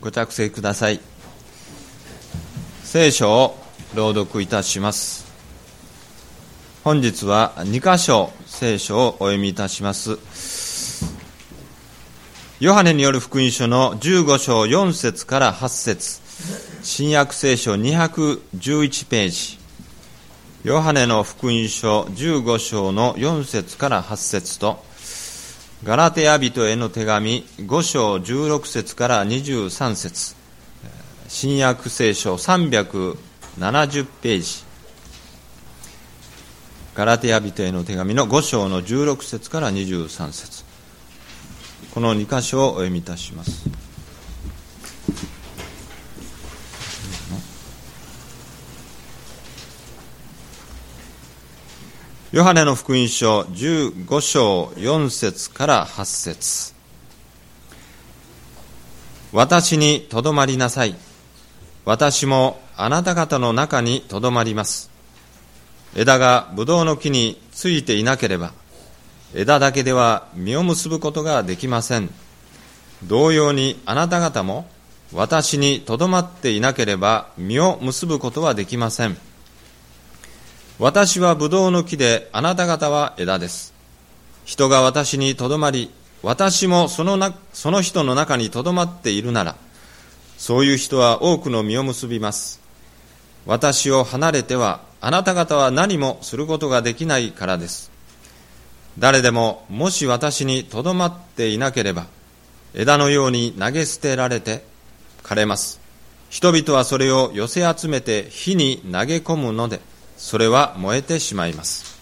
ご着席ください。聖書を朗読いたします。本日は2箇所聖書をお読みいたします。ヨハネによる福音書の15章4節から8節。新約聖書211ページ。ヨハネの福音書15章の4節から8節とガラテヤ人への手紙5章16節から23節。新約聖書370ページ。ガラテヤ人への手紙の5章の16節から23節。この2箇所をお読みいたします。ヨハネの福音書15章4節から8節私にとどまりなさい。私もあなた方の中にとどまります。枝がブドウの木についていなければ、枝だけでは実を結ぶことができません。同様にあなた方も私にとどまっていなければ実を結ぶことはできません。私はブドウの木であなた方は枝です。人が私にとどまり、私もそのなその人の中にとどまっているなら、そういう人は多くの実を結びます。私を離れてはあなた方は何もすることができないからです。誰でももし私にとどまっていなければ、枝のように投げ捨てられて枯れます。人々はそれを寄せ集めて火に投げ込むので、それは燃えてしまいます。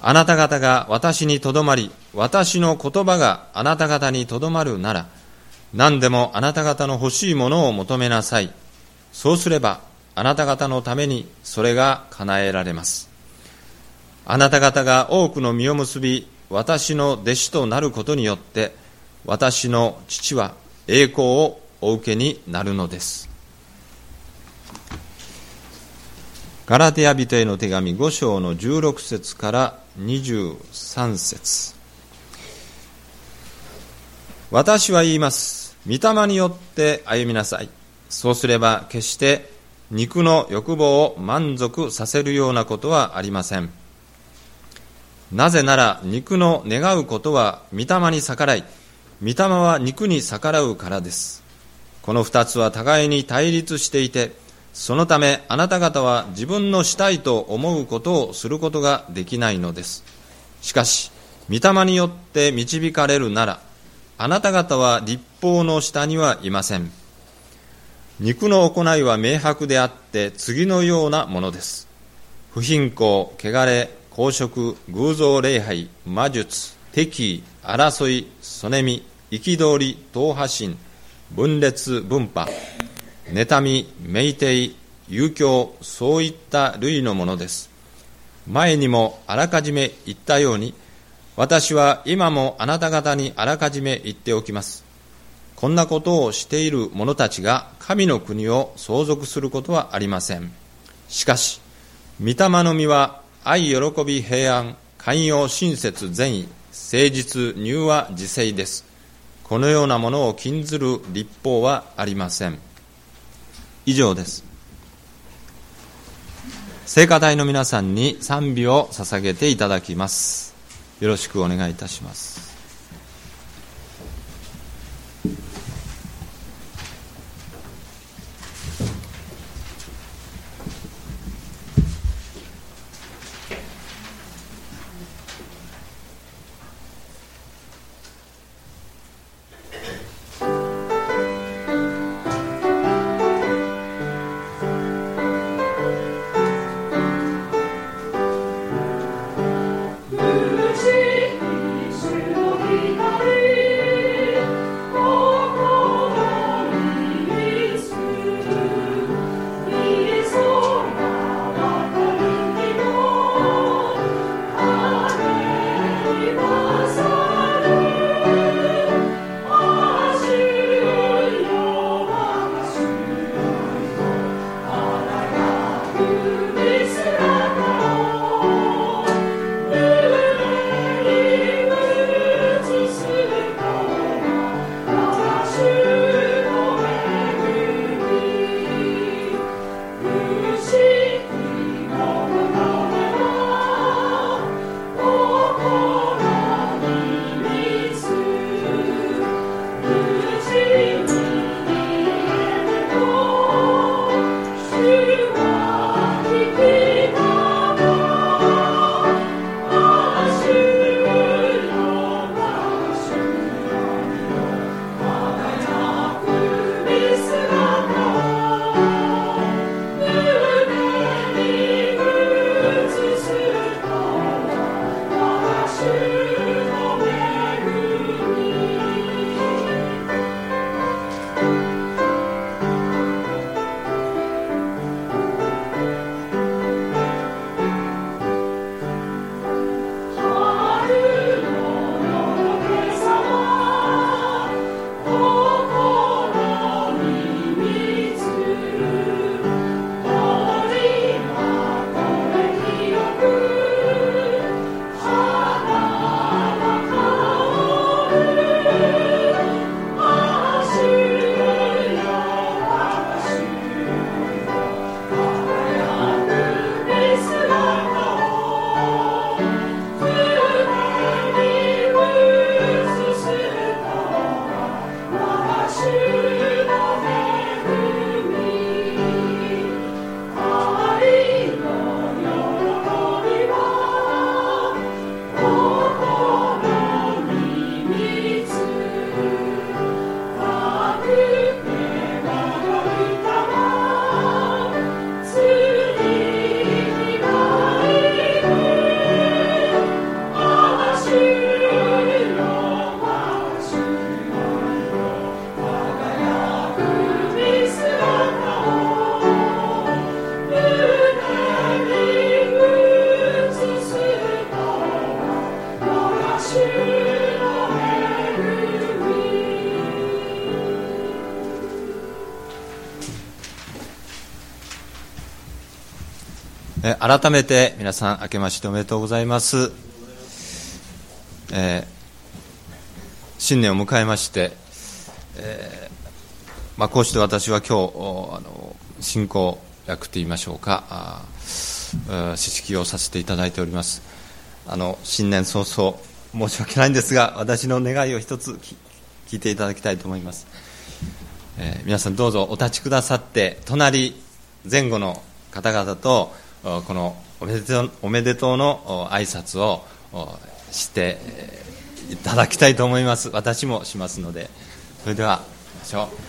あなた方が私にとどまり、私の言葉があなた方にとどまるなら、何でもあなた方の欲しいものを求めなさい。そうすれば、あなた方のためにそれが叶えられます。あなた方が多くの実を結び、私の弟子となることによって、私の父は栄光をお受けになるのです。ガラテヤ人への手紙5章の16節から23節私は言います。御霊によって歩みなさい。そうすれば決して肉の欲望を満足させるようなことはありません。なぜなら肉の願うことは御霊に逆らい、御霊は肉に逆らうからです。この二つは互いに対立していて、そのためあなた方は自分のしたいと思うことをすることができないのです。しかし、御霊によって導かれるなら、あなた方は立法の下にはいません。肉の行いは明白であって次のようなものです。不貧困、汚れ、公職、偶像礼拝、魔術、敵意、争い、そねみ、憤り、党派心、分裂、分派、妬み、酩酊、遊興、そういった類のものです。前にもあらかじめ言ったように、私は今もあなた方にあらかじめ言っておきます。こんなことをしている者たちが神の国を相続することはありません。しかし、御霊の実は愛、喜び、平安、寛容、親切、善意、誠実、柔和、自制です。このようなものを禁ずる立法はありません。以上です。聖歌隊の皆さんに賛美を捧げていただきます。よろしくお願いいたします。改めて皆さん明けましておめでとうございます、えー、新年を迎えまして、えー、まあ、こうして私は今日あの進行役といいましょうか指識をさせていただいております。あの新年早々申し訳ないんですが私の願いを一つ聞いていただきたいと思います、えー、皆さんどうぞお立ちくださって隣前後の方々とこのおめでとうおめでとうの挨拶をしていただきたいと思います。私もしますので。それではましょう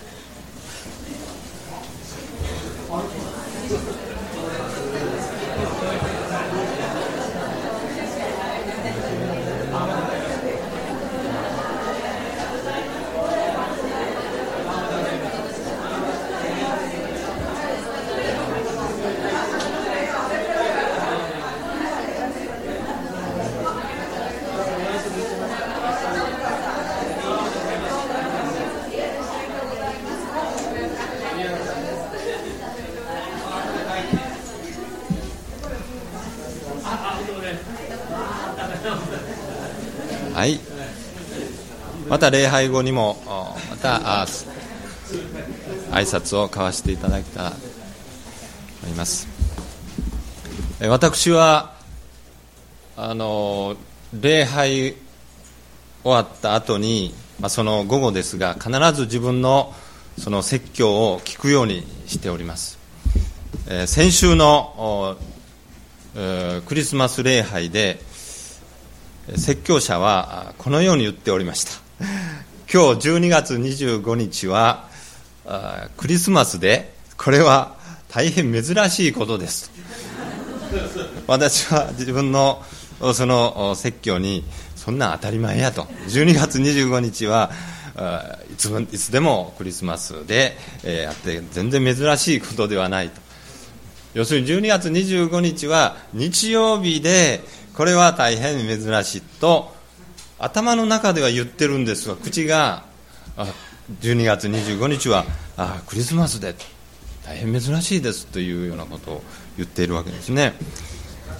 はいまた礼拝後にもまた挨拶を交わしていただけたらと思います。私はあの礼拝終わった後に、まあ、その午後ですが必ず自分のその説教を聞くようにしております、えー、先週の、えー、クリスマス礼拝で説教者はこのように言っておりました。今日12月25日はクリスマスでこれは大変珍しいことです。私は自分のその説教にそんな当たり前やと。12月25日はいついつでもクリスマスでやって全然珍しいことではないと。要するに12月25日は日曜日でこれは大変珍しいと頭の中では言ってるんですが口が12月25日はあクリスマスで大変珍しいですというようなことを言っているわけですね。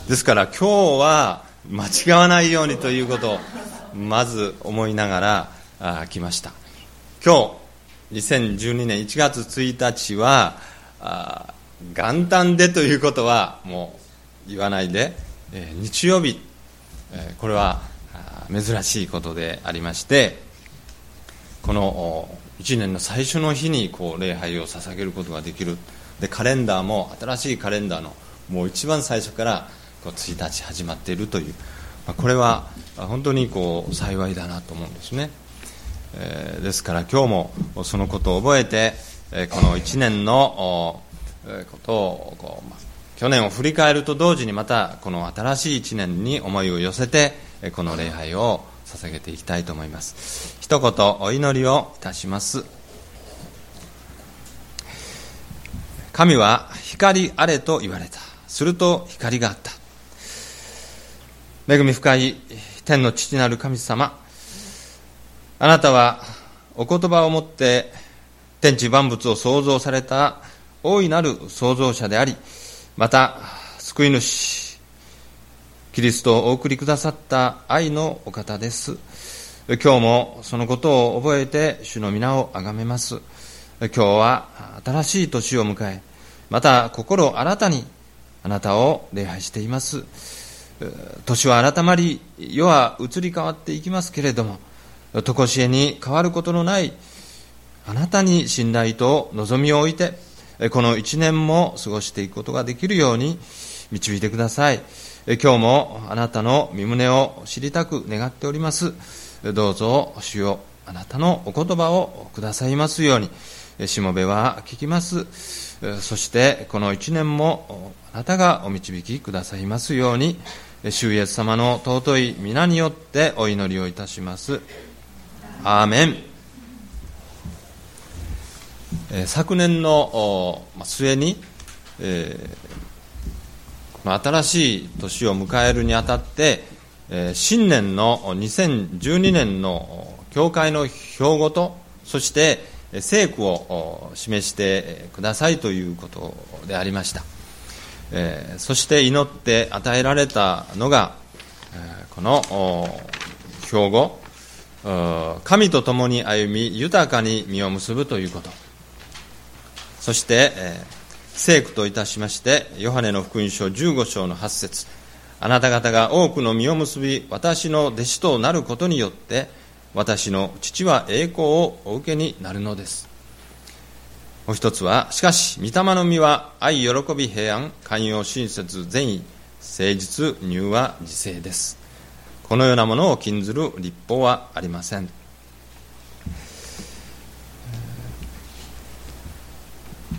ですから今日は間違わないようにということをまず思いながらあ来ました。今日2012年1月1日はあ元旦でということはもう言わないでえ日曜日、えこれは珍しいことでありましてこの1年の最初の日にこう礼拝を捧げることができる。でカレンダーも新しいカレンダーのもう一番最初からこう1日始まっているという、まこれは本当にこう幸いだなと思うんですね、えー、ですから今日もそのことを覚えて、えこの1年のことをこう、ま去年を振り返ると同時にまたこの新しい1年に思いを寄せてこの礼拝を捧げていきたいと思います。一言お祈りをいたします。神は光あれと言われた。すると光があった。恵み深い天の父なる神様。あなたはお言葉をもって天地万物を創造された大いなる創造者でありまた、救い主、キリストをお送りくださった愛のお方です。今日もそのことを覚えて主の皆をあがめます。今日は新しい年を迎え、また心新たにあなたを礼拝しています。年は改まり、世は移り変わっていきますけれども、常しえに変わることのないあなたに信頼と望みを置いて、この一年も過ごしていくことができるように導いてください。今日もあなたの身胸を知りたく願っております。どうぞ主よあなたのお言葉をくださいますように、しもべは聞きます。そしてこの一年もあなたがお導きくださいますように、主イエス様の尊い皆によってお祈りをいたします。アーメン。昨年の末に、えー、新しい年を迎えるにあたって、えー、新年の2012年の教会の標語とそして聖句を示してくださいということでありました。えー、そして祈って与えられたのが、えー、この標語。神と共に歩み豊かに実を結ぶということ。そして、えー、聖句といたしましてヨハネの福音書15章の8節。あなた方が多くの実を結び私の弟子となることによって私の父は栄光をお受けになるのです。もう一つはしかし御霊の実は愛喜び平安寛容親切善意誠実柔和自制です。このようなものを禁ずる立法はありません。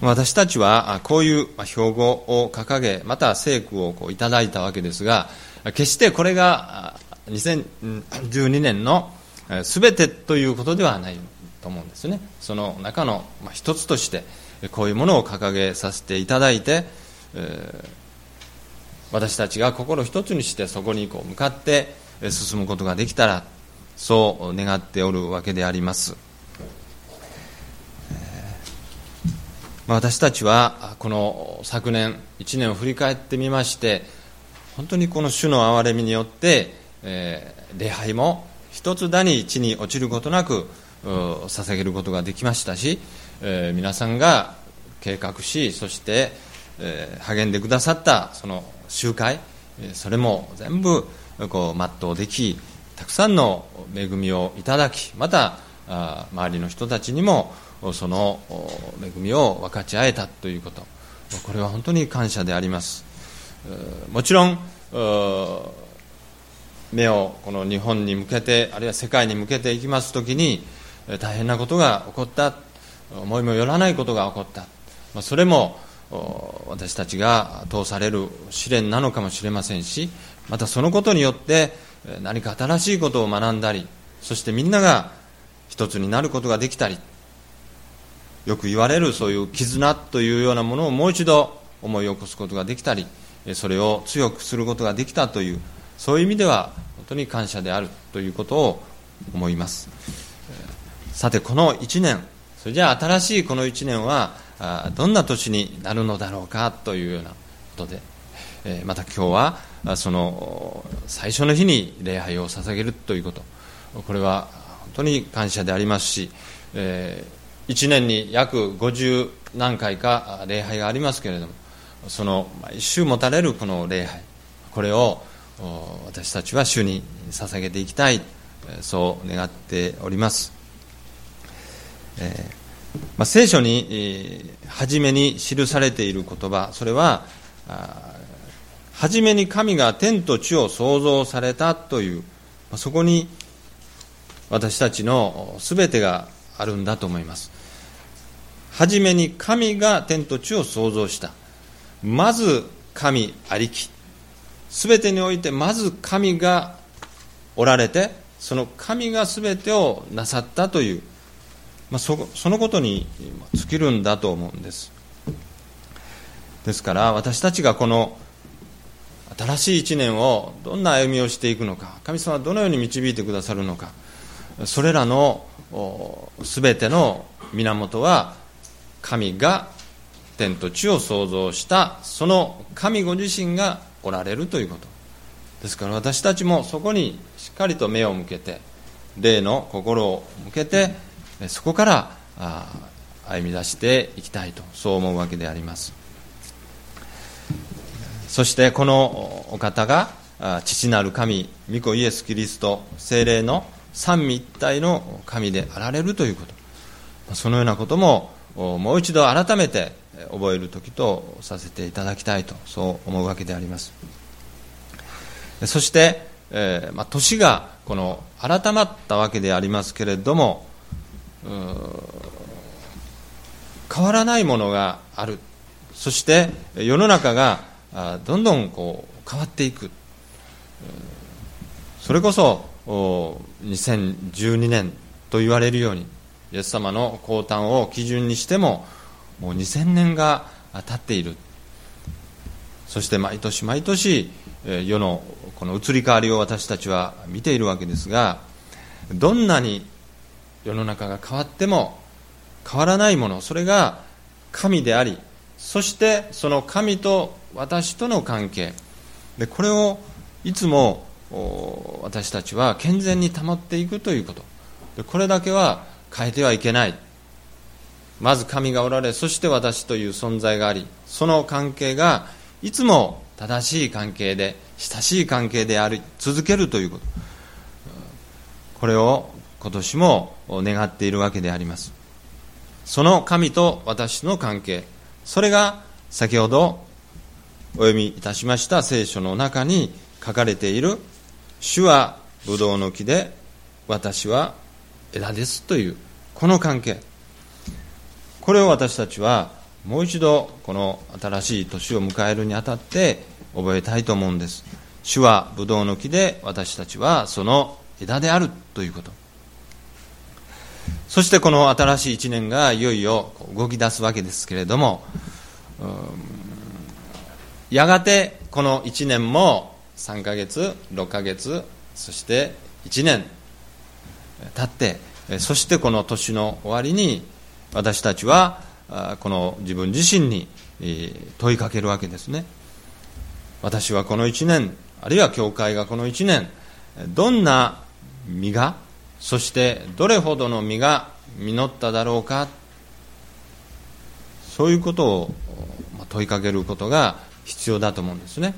私たちはこういう標語を掲げまた聖句をこういただいたわけですが決してこれが2012年の全てということではないと思うんですね。その中の一つとしてこういうものを掲げさせていただいて、私たちが心一つにしてそこにこう向かって進むことができたらそう願っておるわけであります。私たちはこの昨年1年を振り返ってみまして本当にこの主の憐れみによって、えー、礼拝も一つだに地に落ちることなく捧げることができましたし、えー、皆さんが計画しそして、えー、励んでくださったその集会それも全部こう全うできたくさんの恵みをいただきまた周りの人たちにもその恵みを分かち合えたということ。これは本当に感謝であります。もちろん目をこの日本に向けてあるいは世界に向けていきますときに大変なことが起こった。思いもよらないことが起こった。それも私たちが通される試練なのかもしれませんしまたそのことによって何か新しいことを学んだりそしてみんなが一つになることができたりよく言われるそういう絆というようなものをもう一度思い起こすことができたりそれを強くすることができたというそういう意味では本当に感謝であるということを思います。さてこの1年それじゃあ新しいこの1年はどんな年になるのだろうかというようなことでまた今日はその最初の日に礼拝を捧げるということ。これは本当に感謝でありますし、え1年に約50何回か礼拝がありますけれどもその毎週持たれるこの礼拝これを私たちは主に捧げていきたいそう願っております、えー、まあ、聖書に、えー、初めに記されている言葉それは初めに神が天と地を創造されたという、まあ、そこに私たちの全てがあるんだと思います。初めに神が天と地を創造した。まず神ありき。全てにおいてまず神がおられてその神が全てをなさったという、まあ、そそのことに尽きるんだと思うんです。ですから私たちがこの新しい一年をどんな歩みをしていくのか神様はどのように導いてくださるのかそれらの全ての源は神が天と地を創造したその神ご自身がおられるということですから私たちもそこにしっかりと目を向けて霊の心を向けてそこから歩み出していきたいとそう思うわけであります。そしてこのお方が父なる神御子イエス・キリスト精霊の三位一体の神であられるということ。そのようなことももう一度改めて覚える時とさせていただきたいとそう思うわけであります。そして、えー、まあ、年がこの改まったわけでありますけれども変わらないものがある。そして世の中がどんどんこう変わっていく。それこそ2012年と言われるようにイエス様の降誕を基準にしてももう2000年が経っている。そして毎年毎年世のこの移り変わりを私たちは見ているわけですがどんなに世の中が変わっても変わらないものそれが神でありそしてその神と私との関係。でこれをいつも私たちは健全に保っていくということ。でこれだけは変えてはいけない。まず神がおられそして私という存在がありその関係がいつも正しい関係で親しい関係であり続けるということ。これを今年も願っているわけであります。その神と私の関係。それが先ほどお読みいたしました聖書の中に書かれている主はブドウの木で私は枝ですというこの関係。これを私たちはもう一度この新しい年を迎えるにあたって覚えたいと思うんです。主はブドウの木で私たちはその枝であるということ。そしてこの新しい一年がいよいよ動き出すわけですけれどもやがてこの1年も3ヶ月6ヶ月そして1年経ってそしてこの年の終わりに私たちはこの自分自身に問いかけるわけですね私はこの1年あるいは教会がこの1年どんな実がそしてどれほどの実が実っただろうかそういうことを問いかけることが必要だと思うんですね。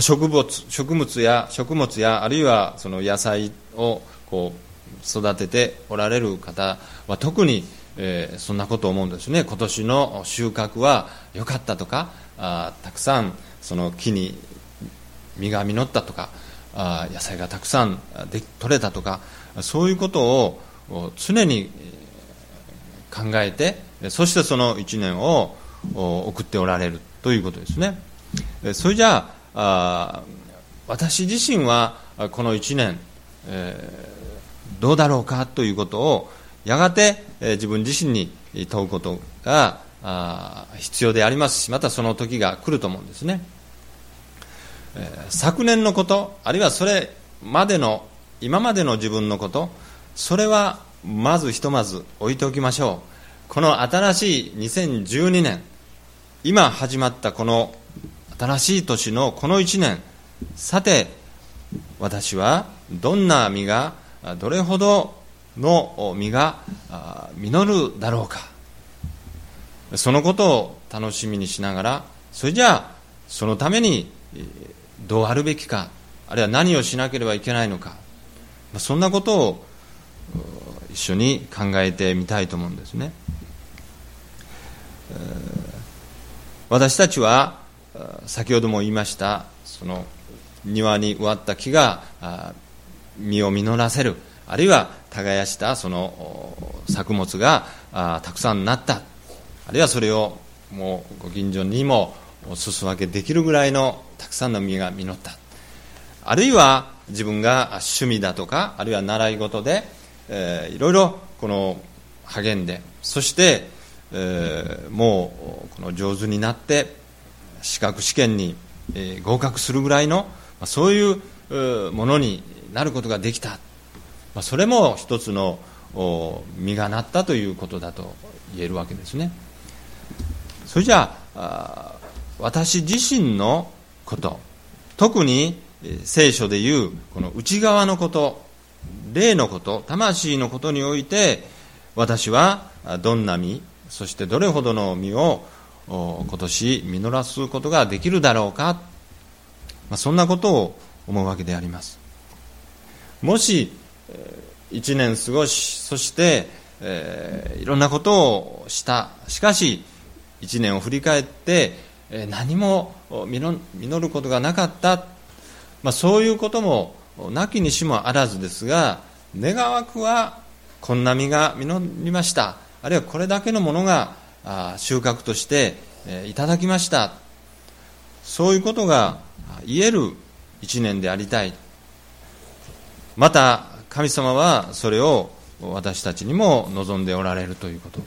植物植物や食物やあるいはその野菜をこう育てておられる方は特に、えー、そんなことを思うんですね。今年の収穫は良かったとかあたくさんその木に実が実ったとかあ野菜がたくさんで取れたとかそういうことを常に考えてそしてその1年を送っておられるということですね。それじゃああ私自身はこの1年、えー、どうだろうかということをやがて、えー、自分自身に問うことがあ必要でありますしまたその時が来ると思うんですね、えー、昨年のことあるいはそれまでの今までの自分のことそれはまずひとまず置いておきましょう。この新しい2012年今始まったこの新しい年のこの1年。さて私はどんな実がどれほどの実が実るだろうか。そのことを楽しみにしながらそれじゃあそのためにどうあるべきかあるいは何をしなければいけないのか。そんなことを一緒に考えてみたいと思うんですね。私たちは先ほども言いましたその庭に植わった木が実を実らせる。あるいは耕したその作物がたくさんなった。あるいはそれをもうご近所にも裾分けできるぐらいのたくさんの実が実った。あるいは自分が趣味だとかあるいは習い事で、えー、いろいろこの励んでそしてえー、もうこの上手になって資格試験に、合格するぐらいの、そういうものになることができた、それも一つの実がなったということだと言えるわけですね。それじゃあ私自身のこと特に聖書でいうこの内側のこと霊のこと魂のことにおいて私はどんな実そしてどれほどの実を今年実らすことができるだろうか、まあ、そんなことを思うわけであります。もし1年過ごしそして、えー、いろんなことをした。しかし1年を振り返って、何も実ることがなかった、まあ、そういうこともなきにしもあらずですが願わくはこんな実が実りました。あるいはこれだけのものが収穫としていただきました。そういうことが言える一年でありたい。また神様はそれを私たちにも望んでおられるということ。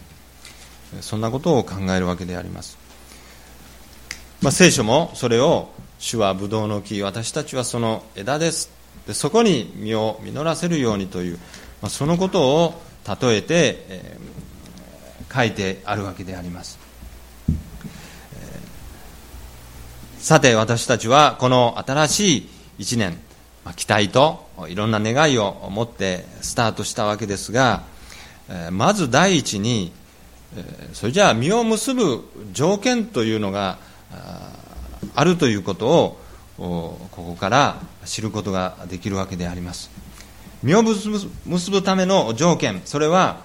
そんなことを考えるわけであります、まあ、聖書もそれを主はブドウの木私たちはその枝です。でそこに実を実らせるようにという、まあ、そのことを例えて、え、書いてあるわけであります。さて私たちはこの新しい一年、期待といろんな願いを持ってスタートしたわけですが、まず第一に、それじゃあ実を結ぶ条件というのがあるということをここから知ることができるわけであります実を結ぶための条件それは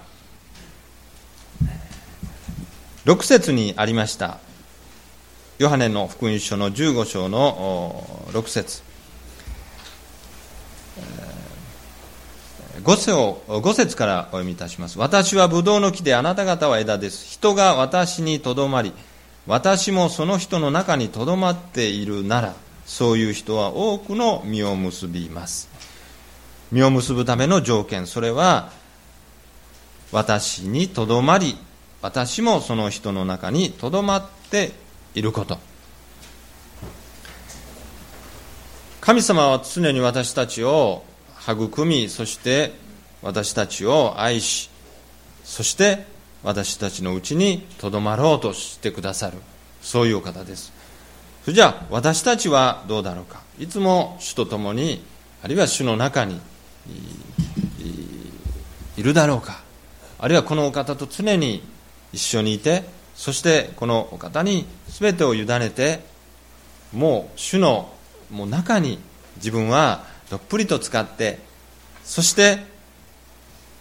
6節にありました。ヨハネの福音書の15章の6節。5節を5節からお読みいたします。私はブドウの木であなた方は枝です。人が私にとどまり私もその人の中にとどまっているならそういう人は多くの実を結びます。実を結ぶための条件。それは私にとどまり私もその人の中にとどまっていること。神様は常に私たちを育みそして私たちを愛しそして私たちのうちにとどまろうとしてくださる。そういうお方ですそれじゃあ私たちはどうだろうか。いつも主と共にあるいは主の中にいるだろうか。あるいはこのお方と常に一緒にいてそしてこのお方に全てを委ねてもう主のもう中に自分はどっぷりと使ってそして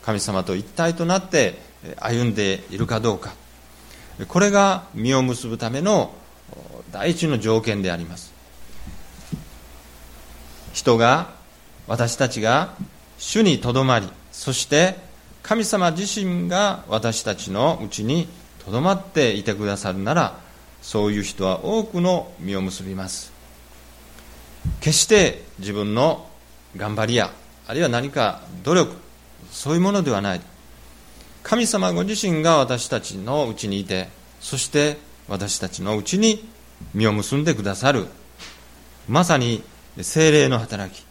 神様と一体となって歩んでいるかどうか。これが実を結ぶための第一の条件であります。人が私たちが主にとどまりそして神様自身が私たちのうちにとどまっていてくださるならそういう人は多くの実を結びます。決して自分の頑張りやあるいは何か努力そういうものではない。神様ご自身が私たちのうちにいてそして私たちのうちに実を結んでくださる。まさに精霊の働き。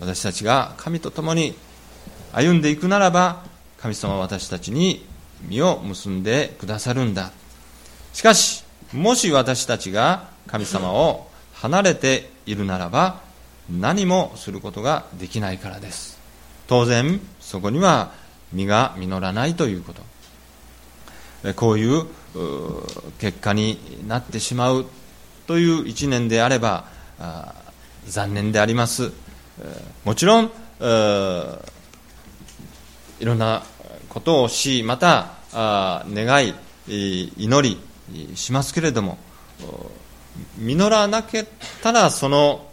私たちが神と共に歩んでいくならば神様は私たちに実を結んでくださるんだ。しかしもし私たちが神様を離れているならば何もすることができないからです。当然そこには実が実らないということ。こういう結果になってしまうという一年であれば残念であります。もちろんいろんなことをしまた願い祈りしますけれども実らなけたらその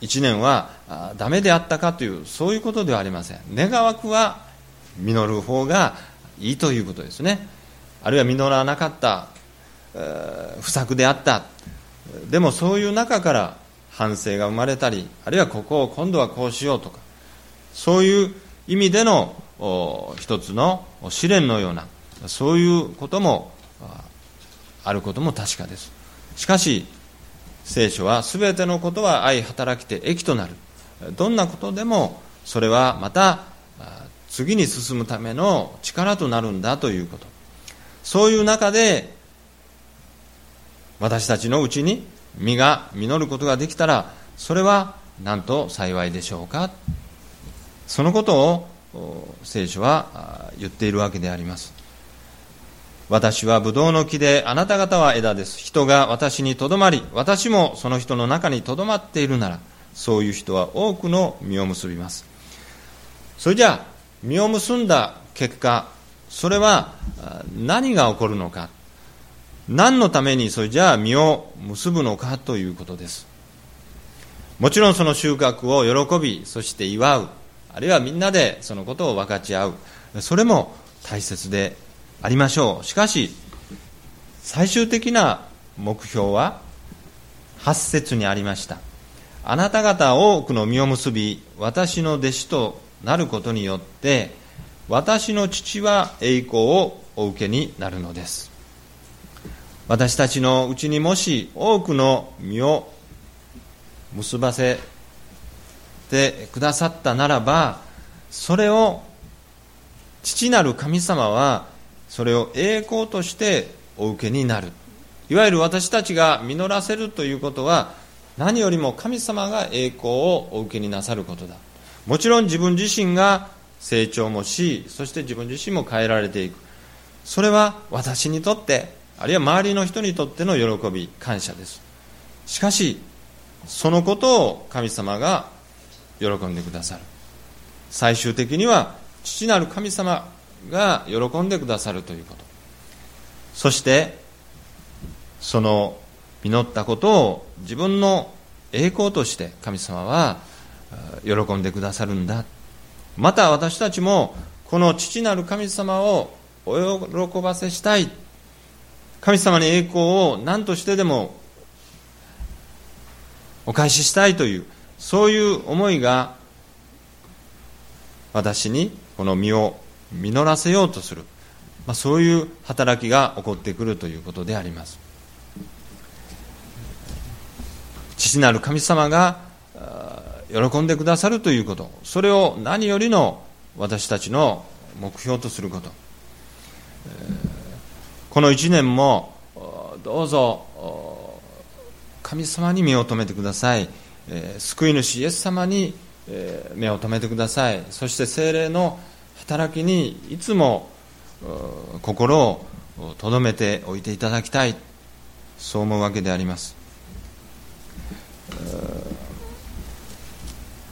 一年はダメであったかというそういうことではありません。願わくは実る方がいいということですね。あるいは実らなかった不作であった。でもそういう中から反省が生まれたりあるいはここを今度はこうしようとかそういう意味での一つの試練のようなそういうこともあることも確かです。しかし聖書は全てのことは愛働きて益となる。どんなことでもそれはまた次に進むための力となるんだということ。そういう中で私たちのうちに実が実ることができたらそれはなんと幸いでしょうかそのことを聖書は言っているわけであります。私はブドウの木であなた方は枝です。人が私にとどまり私もその人の中にとどまっているならそういう人は多くの実を結びます。それじゃあ実を結んだ結果それは何が起こるのか。何のためにそれじゃあ実を結ぶのかということです。もちろんその収穫を喜びそして祝う。あるいはみんなでそのことを分かち合う。それも大切でありましょう。しかし最終的な目標は8節にありました。あなた方多くの実を結び私の弟子となることによって私の父は栄光をお受けになるのです。私たちのうちにもし多くの実を結ばせてくださったならばそれを父なる神様はそれを栄光としてお受けになる。いわゆる私たちが実らせるということは何よりも神様が栄光をお受けになさることだ。もちろん自分自身が成長もしそして自分自身も変えられていく。それは私にとってあるいは周りの人にとっての喜び感謝です。しかしそのことを神様が喜んでくださる。最終的には父なる神様が喜んでくださるということ。そしてその実ったことを自分の栄光として神様は喜んでくださるんだ。また私たちもこの父なる神様をお喜ばせしたい。神様に栄光を何としてでもお返ししたいというそういう思いが私にこの身を実らせようとする、まあ、そういう働きが起こってくるということであります。父なる神様が喜んでくださるということ。それを何よりの私たちの目標とすること。この1年もどうぞ神様に目を留めてください。救い主イエス様に目を留めてください。そして精霊の働きにいつも心をとどめておいていただきたい。そう思うわけであります。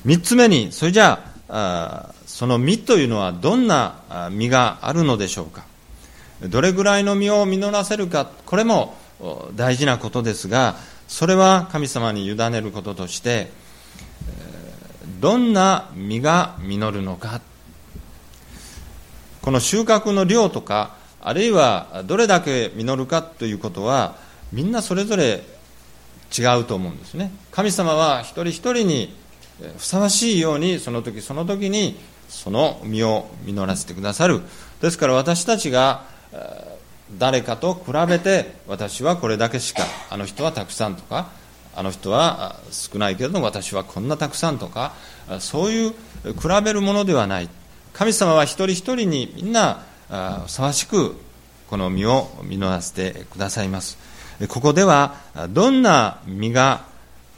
3つ目にそれじゃあその実というのはどんな実があるのでしょうか。どれぐらいの実を実らせるかこれも大事なことですがそれは神様に委ねることとしてどんな実が実るのか。この収穫の量とかあるいはどれだけ実るかということはみんなそれぞれ違うと思うんですね。神様は一人一人にふさわしいようにその時その時にその実を実らせてくださる。ですから私たちが誰かと比べて私はこれだけしかあの人はたくさんとかあの人は少ないけれども私はこんなたくさんとかそういう比べるものではない。神様は一人一人にみんなふさわしくこの実を実らせてくださいます。ここではどんな実が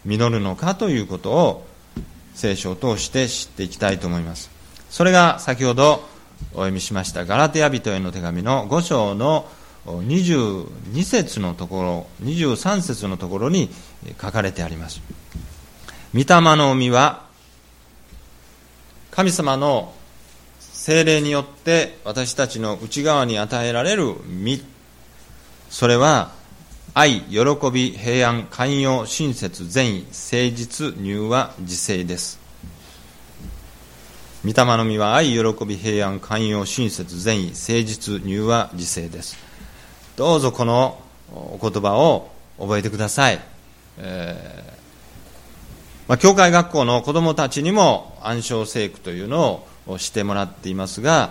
実るのかということを聖書を通して知っていきたいと思います。それが先ほどお読みしましたガラテヤ人への手紙の5章の22節のところ23節のところに書かれてあります御霊の実は神様の精霊によって私たちの内側に与えられる実それは愛、喜び、平安、寛容、親切、善意、誠実、柔和、自制です。御霊の実は愛、喜び、平安、寛容、親切、善意、誠実、柔和、自制です。どうぞこのお言葉を覚えてください。えー、まあ、教会学校の子供たちにも暗唱聖句というのをしてもらっていますが、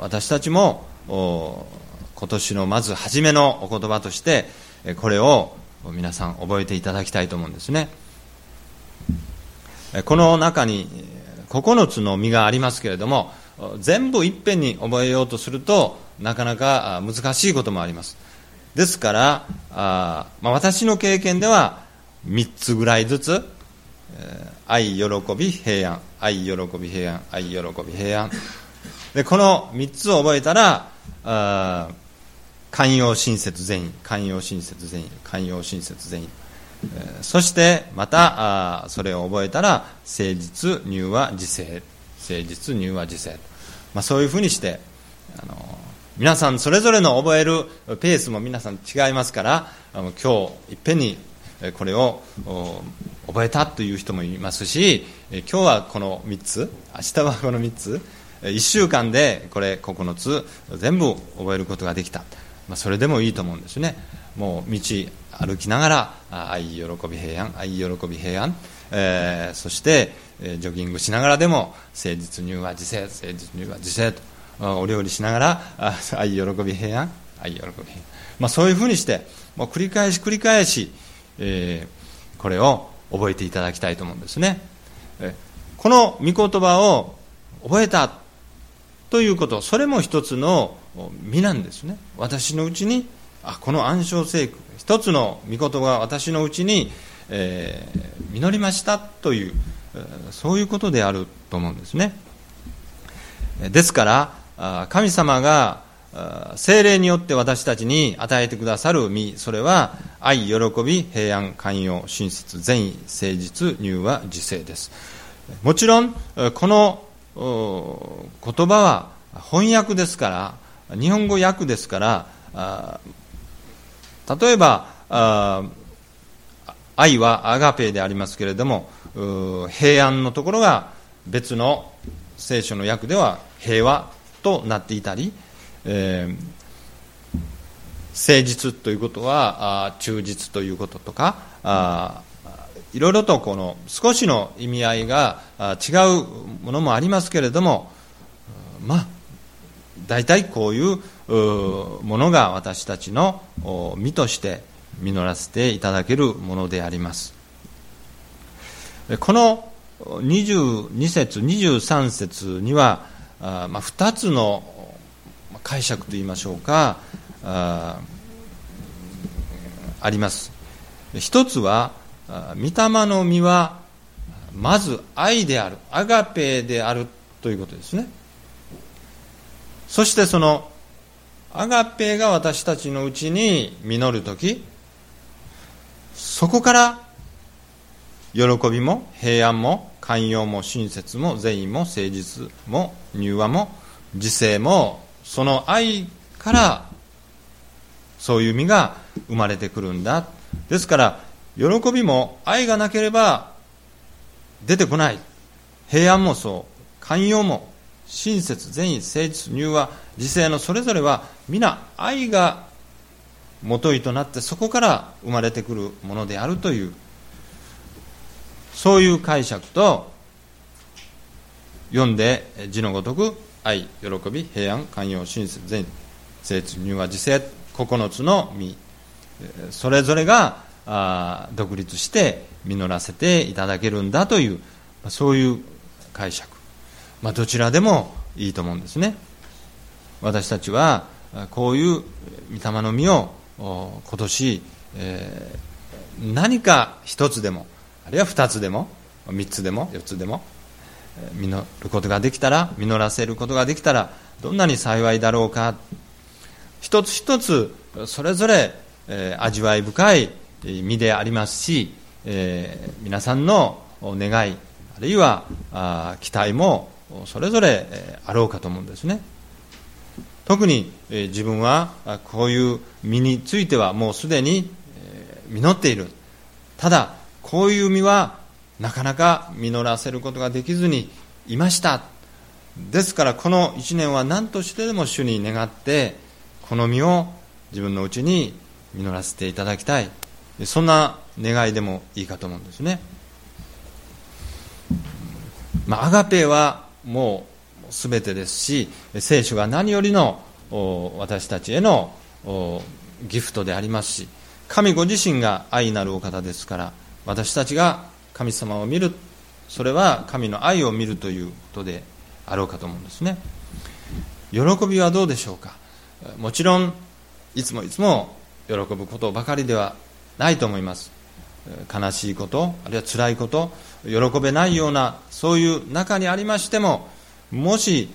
私たちも今年のまず初めのお言葉としてこれを皆さん覚えていただきたいと思うんですねこの中に9つの実がありますけれども全部いっぺんに覚えようとするとなかなか難しいこともあります。ですからあ、まあ、私の経験では3つぐらいずつえ愛喜び平安愛喜び平安愛喜び平安。でこの3つを覚えたらあ寛容親切善意寛容親切善意寛容親切善意、そしてまたそれを覚えたら誠実柔和自制。誠実柔和自制、まあ、そういうふうにしてあの皆さんそれぞれの覚えるペースも皆さん違いますから今日いっぺんにこれを覚えたという人もいますし今日はこの3つ明日はこの3つ1週間でこれ9つ全部覚えることができた。まあ、それでもいいと思うんですね。もう道歩きながら愛喜び平安愛喜び平安、えー、そして、ジョギングしながらでも誠実入和自制誠実入和自制と。お料理しながら愛喜び平安。愛喜び平安、まあ、そういうふうにしてもう繰り返し繰り返し、えー、これを覚えていただきたいと思うんですね、この御言葉を覚えたということそれも一つの実なんですね。私のうちにあこの暗唱聖句一つの御言葉が私のうちに、えー、実りましたというそういうことであると思うんですね。ですから神様が精霊によって私たちに与えてくださる実それは愛喜び平安寛容親切善意誠実乳和自制です。もちろんこの言葉は翻訳ですから日本語訳ですから例えば愛はアガペでありますけれども平安のところが別の聖書の訳では平和となっていたりえー、誠実ということは忠実ということとかあいろいろとこの少しの意味合いが違うものもありますけれどもまあ大体こういうものが私たちの身として実らせていただけるものであります。この22節23節にはあ、まあ、2つの解釈といいましょうかああります。一つは御霊の実はまず愛であるアガペであるということですね。そしてそのアガペが私たちのうちに実る時そこから喜びも平安も寛容も親切も善意も誠実も柔和も自制もその愛からそういう実が生まれてくるんだ。ですから喜びも愛がなければ出てこない。平安もそう。寛容も親切善意誠実柔和自制のそれぞれは皆愛がもといとなってそこから生まれてくるものであるというそういう解釈と読んで字のごとく愛喜び平安寛容親切善誠実入和自制9つの実それぞれが独立して実らせていただけるんだというそういう解釈、まあ、どちらでもいいと思うんですね。私たちはこういう御霊の実を今年、えー、何か一つでもあるいは二つでも三つでも四つでも実ることができたら実らせることができたらどんなに幸いだろうか。一つ一つそれぞれ、え、味わい深い実でありますし、え、皆さんの願いあるいはあ期待もそれぞれ、え、あろうかと思うんですね。特に、え、自分はこういう実についてはもうすでに、え、実っている。ただこういう実はなかなか実らせることができずにいました。ですからこの1年は何としてでも主に願ってこの実を自分のうちに実らせていただきたい。そんな願いでもいいかと思うんですね、まあ、アガペはもう全てですし聖書が何よりの私たちへのギフトでありますし神ご自身が愛なるお方ですから私たちが神様を見る。それは神の愛を見るということであろうかと思うんですね。喜びはどうでしょうか？もちろんいつもいつも喜ぶことばかりではないと思います。悲しいことあるいは辛いこと喜べないようなそういう中にありましてももし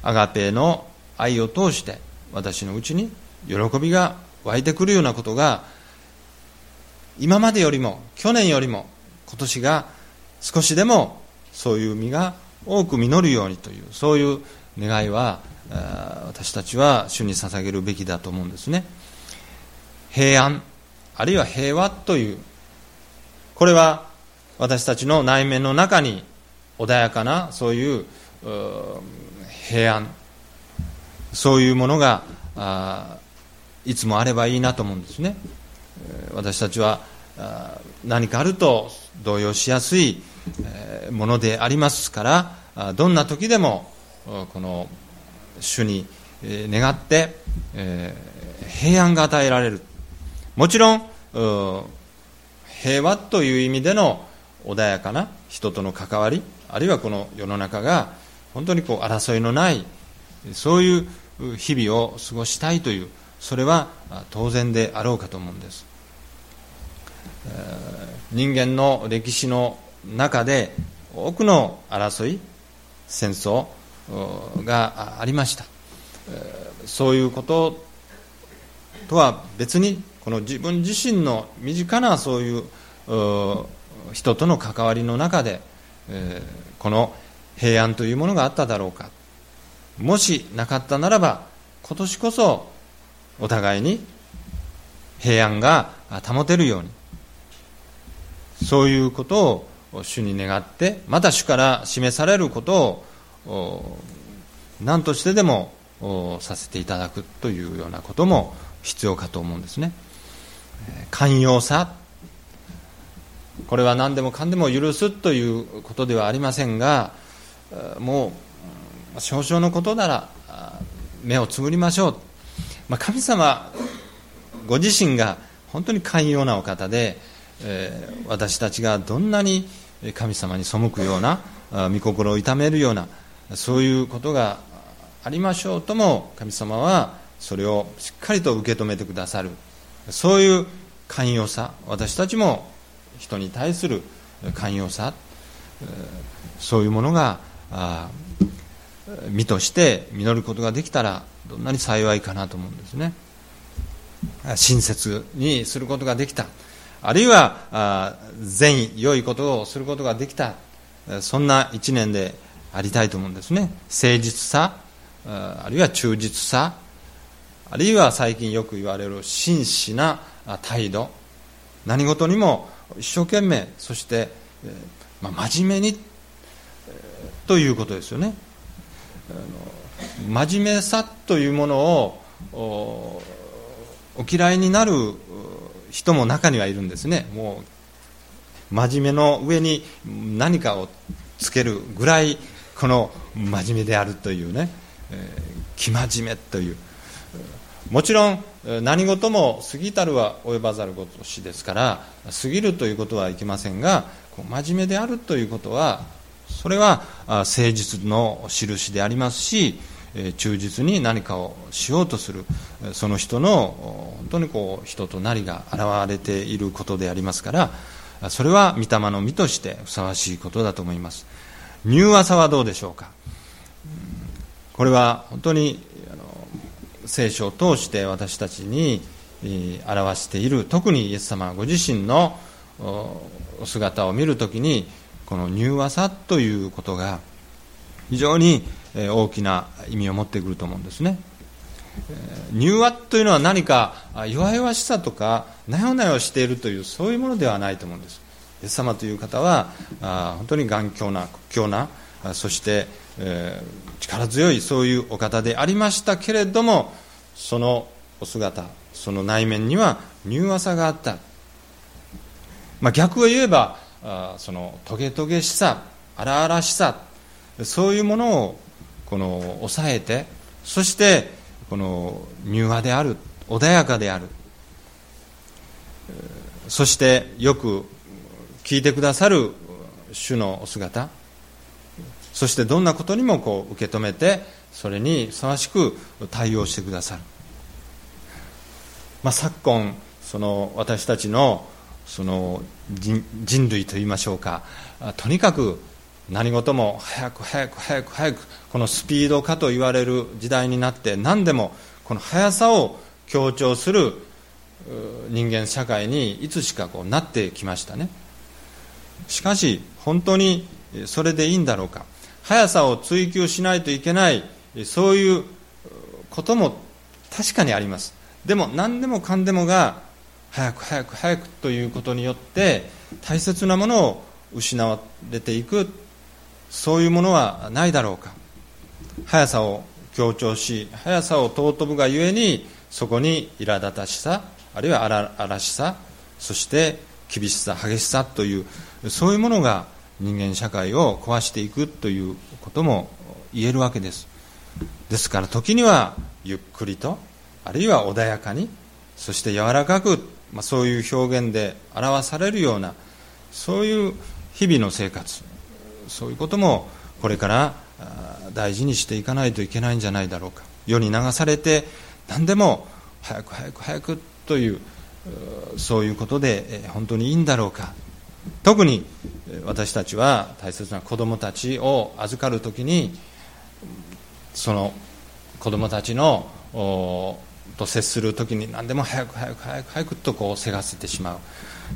アガペの愛を通して私のうちに喜びが湧いてくるようなことが今までよりも去年よりも今年が少しでもそういう実が多く実るようにというそういう願いは私たちは主に捧げるべきだと思うんですね。平安あるいは平和というこれは私たちの内面の中に穏やかなそういう平安そういうものがいつもあればいいなと思うんですね。私たちは何かあると動揺しやすいものでありますからどんな時でもこの主に願って平安が与えられる。もちろん平和という意味での穏やかな人との関わりあるいはこの世の中が本当にこう争いのないそういう日々を過ごしたいというそれは当然であろうかと思うんです。人間の歴史の中で多くの争い戦争がありました。そういうこととは別にこの自分自身の身近なそういう人との関わりの中でこの平安というものがあっただろうか。もしなかったならば今年こそお互いに平安が保てるように。そういうことを主に願ってまた主から示されることを何としてでもさせていただくというようなことも必要かと思うんですね。寛容さ。これは何でもかんでも許すということではありませんがもう少々のことなら目をつむりましょう、まあ、神様ご自身が本当に寛容なお方で、えー、私たちがどんなに神様に背くような御心を痛めるようなそういうことがありましょうとも神様はそれをしっかりと受け止めてくださる。そういう寛容さ私たちも人に対する寛容さそういうものが身として実ることができたらどんなに幸いかなと思うんですね。親切にすることができた。あるいは善意良いことをすることができた。そんな一年でありたいと思うんですね。誠実さあるいは忠実さ。あるいは最近よく言われる真摯な態度。何事にも一生懸命そして、ま、真面目にということですよね。真面目さというものをお嫌いになる人も中にはいるんですね。もう真面目の上に何かをつけるぐらいこの真面目であるというね、えー、生真面目という。もちろん何事も過ぎたるは及ばざることしですから過ぎるということはいけませんが真面目であるということはそれは誠実の印でありますし忠実に何かをしようとするその人の本当にこう人となりが現れていることでありますからそれは御霊の実としてふさわしいことだと思います。柔和さはどうでしょうか？これは本当に聖書を通して私たちに表している特にイエス様ご自身のお姿を見るときにこの柔和さということが非常に大きな意味を持ってくると思うんですね。柔和というのは何か弱々しさとかなよなよしているというそういうものではないと思うんです。イエス様という方は本当に頑強な屈強なそして、えー、力強いそういうお方でありましたけれどもそのお姿その内面には柔和さがあった、まあ、逆を言えばあそのトゲトゲしさ荒々しさそういうものをこの抑えてそしてこの柔和である穏やかである。そしてよく聞いてくださる主のお姿。そしてどんなことにもこう受け止めてそれにふさわしく対応してくださる、まあ、昨今その私たちのその人類といいましょうか。とにかく何事も早く早く早く早くこのスピード化と言われる時代になって何でもこの速さを強調する人間社会にいつしかこうなってきましたね。しかし本当にそれでいいんだろうか。速さを追求しないといけないそういうことも確かにあります。でも何でもかんでもが早く早く早くということによって大切なものを失われていく。そういうものはないだろうか。速さを強調し速さを尊ぶがゆえにそこに苛立たしさあるいは荒々しさそして厳しさ激しさというそういうものが人間社会を壊していくということも言えるわけです。ですから時にはゆっくりとあるいは穏やかにそして柔らかく、まあ、そういう表現で表されるようなそういう日々の生活そういうこともこれから大事にしていかないといけないんじゃないだろうか。世に流されて何でも早く早く早くというそういうことで本当にいいんだろうか。特に私たちは大切な子供たちを預かるときにその子供たちのと接するときに何でも早く早く早く早くとこうせがせてしまう。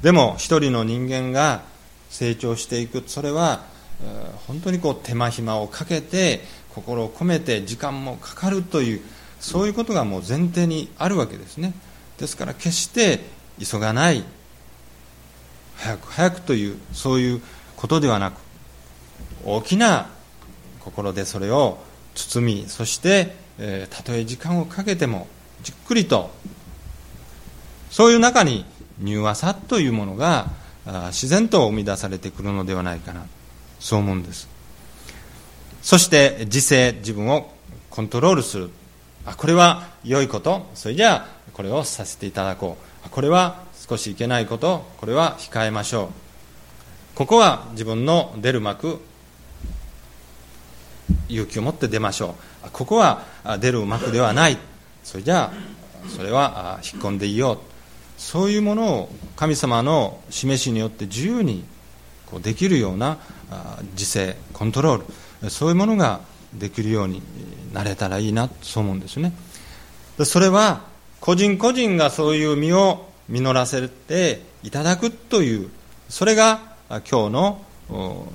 でも一人の人間が成長していく。それは本当にこう手間暇をかけて心を込めて時間もかかるというそういうことがもう前提にあるわけですね。ですから決して急がない早く早くというそういうことではなく大きな心でそれを包みそして、たとえ時間をかけてもじっくりとそういう中に柔和さというものが自然と生み出されてくるのではないかな。そう思うんです。そして自制自分をコントロールする。あこれは良いこと。それじゃあこれをさせていただこう。これは少しいけないこと。これは控えましょう。ここは自分の出る幕勇気を持って出ましょう。ここは出る幕ではない。それじゃあそれは引っ込んでいよう。そういうものを神様の示しによって自由にこうできるような自制コントロールそういうものができるようになれたらいいなそう思うんですね。それは個人個人がそういう身を実らせていただくというそれが今日の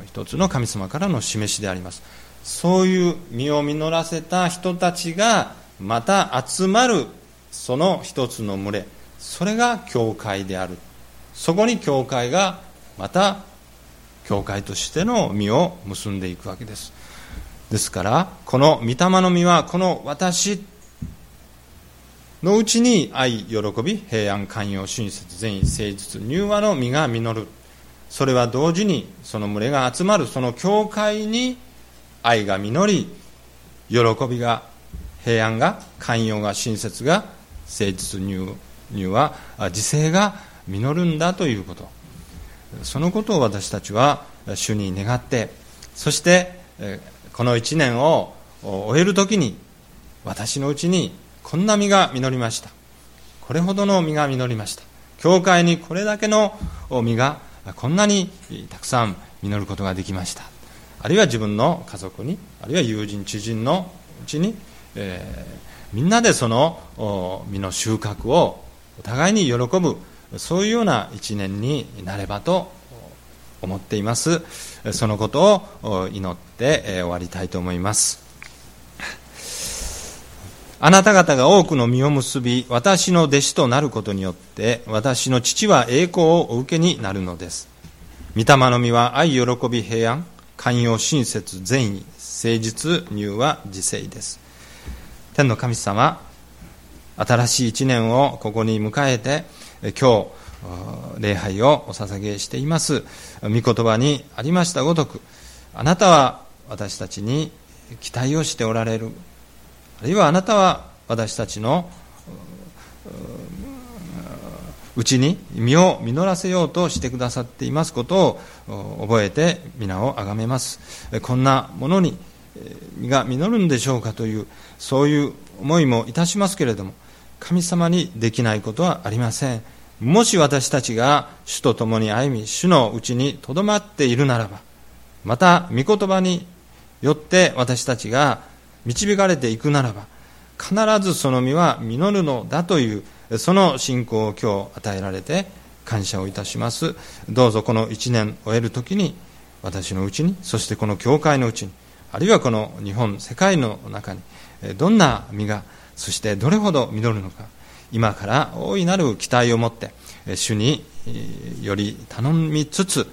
一つの神様からの示しであります。そういう身を実らせた人たちがまた集まるその一つの群れそれが教会である。そこに教会がまた教会としての実を結んでいくわけですですからこの御霊の実はこの私のうちに愛、喜び、平安、寛容、親切、善意、誠実、柔和の実が実る。それは同時にその群れが集まるその教会に愛が実り、喜びが、平安が、寛容が、親切が、誠実、柔和、自制が実るんだということ。そのことを私たちは主に願って、そしてこの一年を終えるときに私のうちにこんな実が実りました。これほどの実が実りました。教会にこれだけの実がこんなにたくさん実ることができました。あるいは自分の家族にあるいは友人知人のうちに、えー、みんなでその実の収穫をお互いに喜ぶそういうような一年になればと思っていますそのことを祈って終わりたいと思いますあなた方が多くの実を結び、私の弟子となることによって、私の父は栄光をお受けになるのです。御霊の実は愛、喜び、平安、寛容、親切、善意、誠実、乳は自制です。天の神様、新しい一年をここに迎えて、今日、礼拝をお捧げしています。御言葉にありましたごとく、あなたは私たちに期待をしておられる。あるいはあなたは私たちのうちに身を実らせようとしてくださっていますことを覚えて皆をあがめます。こんなものに身が実るんでしょうかというそういう思いもいたしますけれども神様にできないことはありません。もし私たちが主と共に歩み主のうちにとどまっているならばまた御言葉によって私たちが導かれていくならば必ずその実は実るのだというその信仰を今日与えられて感謝をいたします。どうぞこの1年を終える時に私のうちにそしてこの教会のうちにあるいはこの日本世界の中にどんな実がそしてどれほど実るのか今から大いなる期待を持って主により頼みつつ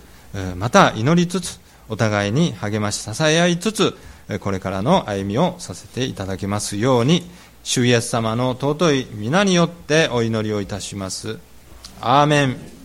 また祈りつつお互いに励まし支え合いつつこれからの歩みをさせていただきますように主イエス様の尊い皆によってお祈りをいたします。アーメン。